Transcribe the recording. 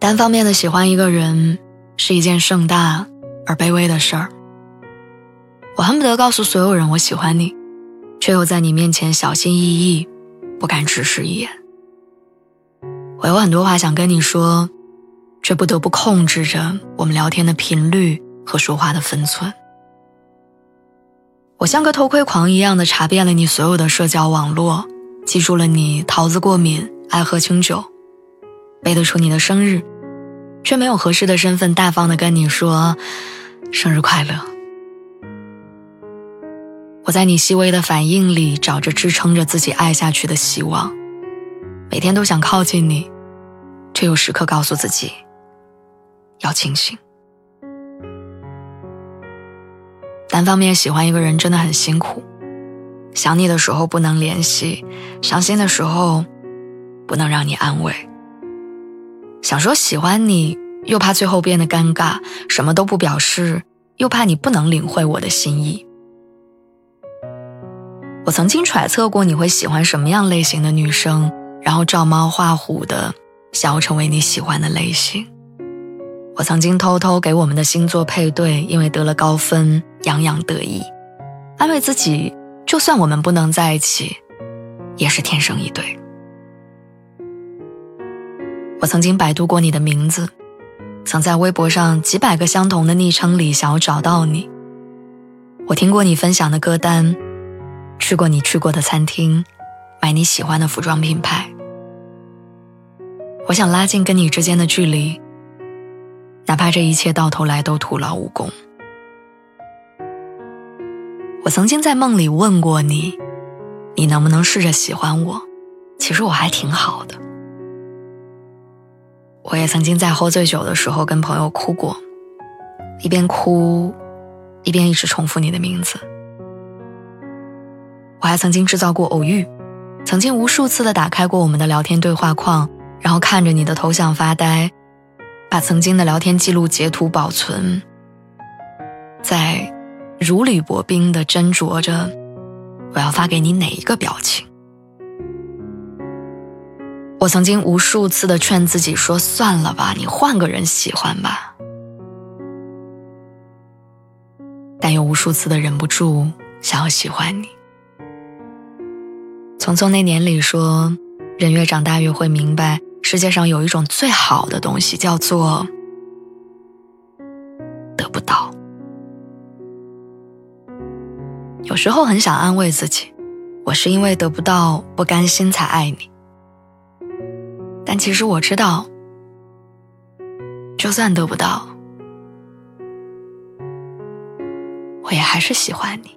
单方面的喜欢一个人是一件盛大而卑微的事儿。我恨不得告诉所有人我喜欢你，却又在你面前小心翼翼，不敢直视一眼。我有很多话想跟你说，却不得不控制着我们聊天的频率和说话的分寸。我像个偷窥狂一样的查遍了你所有的社交网络，记住了你桃子过敏、爱喝清酒，背得出你的生日。却没有合适的身份，大方的跟你说生日快乐。我在你细微的反应里找着支撑着自己爱下去的希望，每天都想靠近你，却又时刻告诉自己要清醒。单方面喜欢一个人真的很辛苦，想你的时候不能联系，伤心的时候不能让你安慰。想说喜欢你，又怕最后变得尴尬，什么都不表示，又怕你不能领会我的心意。我曾经揣测过你会喜欢什么样类型的女生，然后照猫画虎的想要成为你喜欢的类型。我曾经偷偷给我们的星座配对，因为得了高分，洋洋得意，安慰自己，就算我们不能在一起，也是天生一对。我曾经百度过你的名字，曾在微博上几百个相同的昵称里想要找到你。我听过你分享的歌单，去过你去过的餐厅，买你喜欢的服装品牌。我想拉近跟你之间的距离，哪怕这一切到头来都徒劳无功。我曾经在梦里问过你，你能不能试着喜欢我？其实我还挺好的。我也曾经在喝醉酒的时候跟朋友哭过，一边哭，一边一直重复你的名字。我还曾经制造过偶遇，曾经无数次的打开过我们的聊天对话框，然后看着你的头像发呆，把曾经的聊天记录截图保存，在如履薄冰的斟酌着，我要发给你哪一个表情。我曾经无数次的劝自己说：“算了吧，你换个人喜欢吧。”但又无数次的忍不住想要喜欢你。匆匆那年里说，人越长大越会明白，世界上有一种最好的东西，叫做得不到。有时候很想安慰自己，我是因为得不到不甘心才爱你。但其实我知道，就算得不到，我也还是喜欢你。